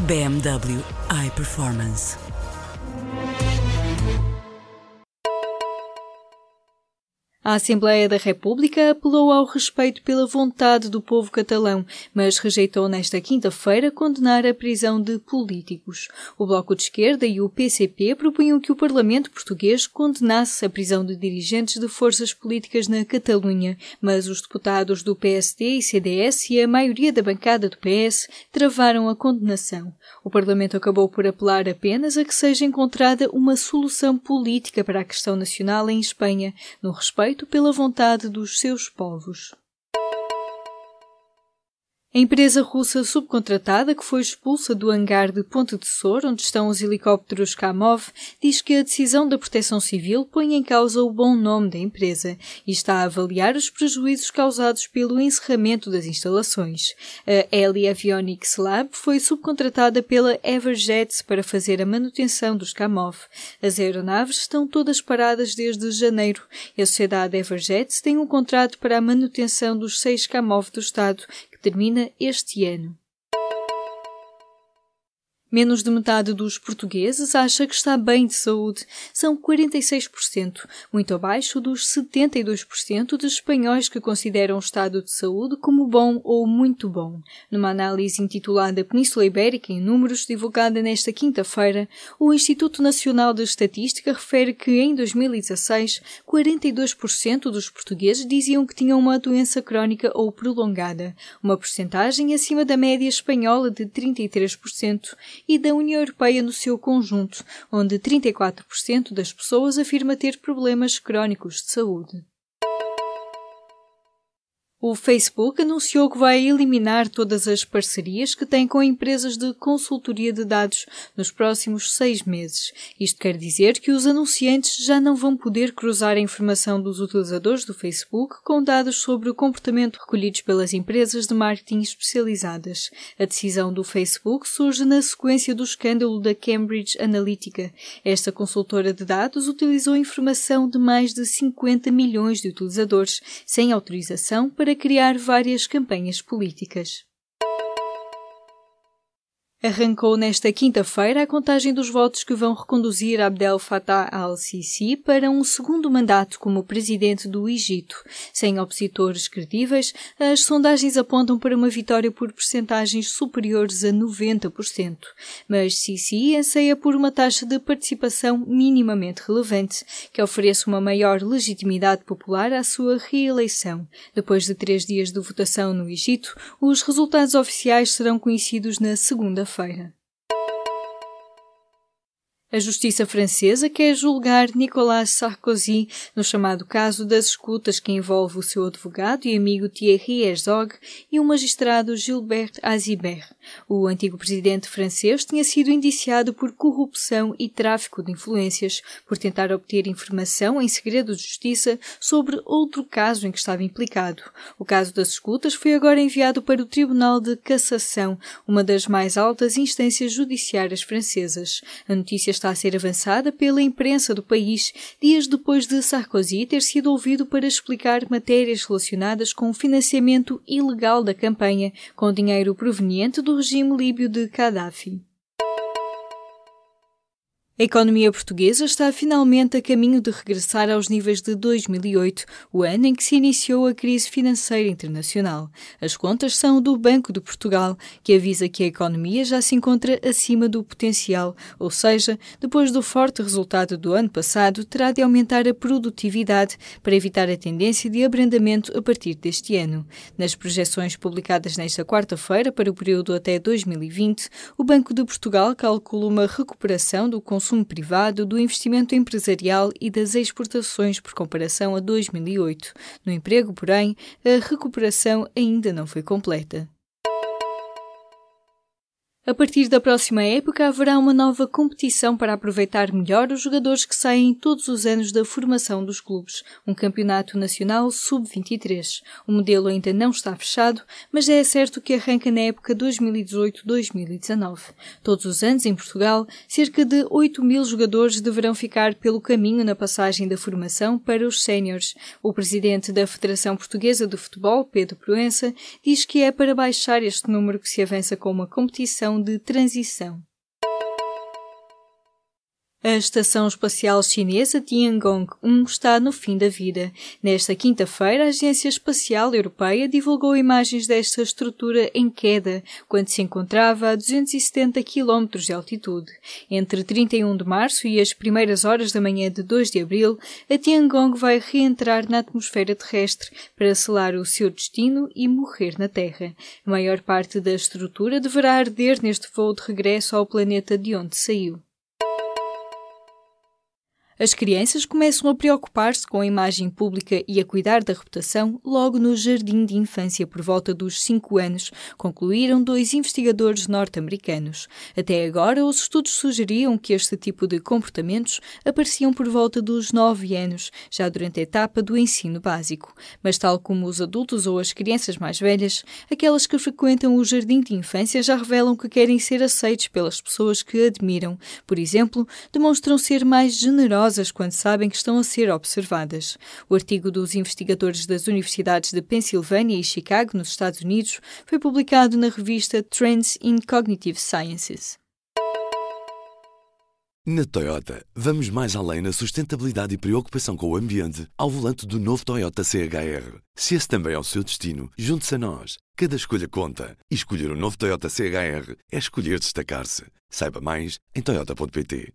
BMW iPerformance. A Assembleia da República apelou ao respeito pela vontade do povo catalão, mas rejeitou nesta quinta-feira condenar a prisão de políticos. O Bloco de Esquerda e o PCP propunham que o Parlamento português condenasse a prisão de dirigentes de forças políticas na Catalunha, mas os deputados do PSD e CDS e a maioria da bancada do PS travaram a condenação. O Parlamento acabou por apelar apenas a que seja encontrada uma solução política para a questão nacional em Espanha, no respeito pela vontade dos seus povos. A empresa russa subcontratada, que foi expulsa do hangar de Ponte de Sor, onde estão os helicópteros Kamov, diz que a decisão da Proteção Civil põe em causa o bom nome da empresa e está a avaliar os prejuízos causados pelo encerramento das instalações. A Eli Avionics Lab foi subcontratada pela Everjets para fazer a manutenção dos Kamov. As aeronaves estão todas paradas desde janeiro a sociedade Everjets tem um contrato para a manutenção dos seis Kamov do Estado, que termina este ano. Menos de metade dos portugueses acha que está bem de saúde. São 46%, muito abaixo dos 72% de espanhóis que consideram o estado de saúde como bom ou muito bom. Numa análise intitulada Península Ibérica em Números, divulgada nesta quinta-feira, o Instituto Nacional de Estatística refere que em 2016, 42% dos portugueses diziam que tinham uma doença crónica ou prolongada, uma porcentagem acima da média espanhola de 33% e da União Europeia no seu conjunto, onde 34% das pessoas afirma ter problemas crónicos de saúde. O Facebook anunciou que vai eliminar todas as parcerias que tem com empresas de consultoria de dados nos próximos seis meses. Isto quer dizer que os anunciantes já não vão poder cruzar a informação dos utilizadores do Facebook com dados sobre o comportamento recolhidos pelas empresas de marketing especializadas. A decisão do Facebook surge na sequência do escândalo da Cambridge Analytica. Esta consultora de dados utilizou informação de mais de 50 milhões de utilizadores sem autorização para para criar várias campanhas políticas. Arrancou nesta quinta-feira a contagem dos votos que vão reconduzir Abdel Fattah al-Sisi para um segundo mandato como presidente do Egito. Sem opositores credíveis, as sondagens apontam para uma vitória por percentagens superiores a 90%. Mas Sisi anseia por uma taxa de participação minimamente relevante, que ofereça uma maior legitimidade popular à sua reeleição. Depois de três dias de votação no Egito, os resultados oficiais serão conhecidos na segunda sign. A justiça francesa quer julgar Nicolas Sarkozy no chamado caso das escutas que envolve o seu advogado e amigo Thierry Herzog e o magistrado Gilbert Azibert. O antigo presidente francês tinha sido indiciado por corrupção e tráfico de influências por tentar obter informação em segredo de justiça sobre outro caso em que estava implicado. O caso das escutas foi agora enviado para o Tribunal de Cassação, uma das mais altas instâncias judiciárias francesas. A notícia está a ser avançada pela imprensa do país, dias depois de Sarkozy ter sido ouvido para explicar matérias relacionadas com o financiamento ilegal da campanha, com dinheiro proveniente do regime líbio de Gaddafi. A economia portuguesa está finalmente a caminho de regressar aos níveis de 2008, o ano em que se iniciou a crise financeira internacional. As contas são do Banco de Portugal, que avisa que a economia já se encontra acima do potencial, ou seja, depois do forte resultado do ano passado, terá de aumentar a produtividade para evitar a tendência de abrandamento a partir deste ano. Nas projeções publicadas nesta quarta-feira para o período até 2020, o Banco de Portugal calcula uma recuperação do consumo consumo privado, do investimento empresarial e das exportações por comparação a 2008. No emprego, porém, a recuperação ainda não foi completa. A partir da próxima época haverá uma nova competição para aproveitar melhor os jogadores que saem todos os anos da formação dos clubes, um campeonato nacional sub-23. O modelo ainda não está fechado, mas é certo que arranca na época 2018-2019. Todos os anos em Portugal, cerca de 8 mil jogadores deverão ficar pelo caminho na passagem da formação para os séniores. O presidente da Federação Portuguesa de Futebol, Pedro Proença, diz que é para baixar este número que se avança com uma competição de transição. A Estação Espacial Chinesa Tiangong-1 está no fim da vida. Nesta quinta-feira, a Agência Espacial Europeia divulgou imagens desta estrutura em queda, quando se encontrava a 270 km de altitude. Entre 31 de março e as primeiras horas da manhã de 2 de abril, a Tiangong vai reentrar na atmosfera terrestre para selar o seu destino e morrer na Terra. A maior parte da estrutura deverá arder neste voo de regresso ao planeta de onde saiu. As crianças começam a preocupar-se com a imagem pública e a cuidar da reputação logo no jardim de infância por volta dos 5 anos, concluíram dois investigadores norte-americanos. Até agora, os estudos sugeriam que este tipo de comportamentos apareciam por volta dos 9 anos, já durante a etapa do ensino básico. Mas, tal como os adultos ou as crianças mais velhas, aquelas que frequentam o jardim de infância já revelam que querem ser aceitos pelas pessoas que admiram. Por exemplo, demonstram ser mais generosos quando sabem que estão a ser observadas. O artigo dos investigadores das universidades de Pensilvânia e Chicago, nos Estados Unidos, foi publicado na revista Trends in Cognitive Sciences. Na Toyota, vamos mais além na sustentabilidade e preocupação com o ambiente ao volante do novo Toyota CHR. Se esse também é o seu destino, junte-se a nós. Cada escolha conta. E escolher o um novo Toyota CHR é escolher destacar-se. Saiba mais em Toyota.pt.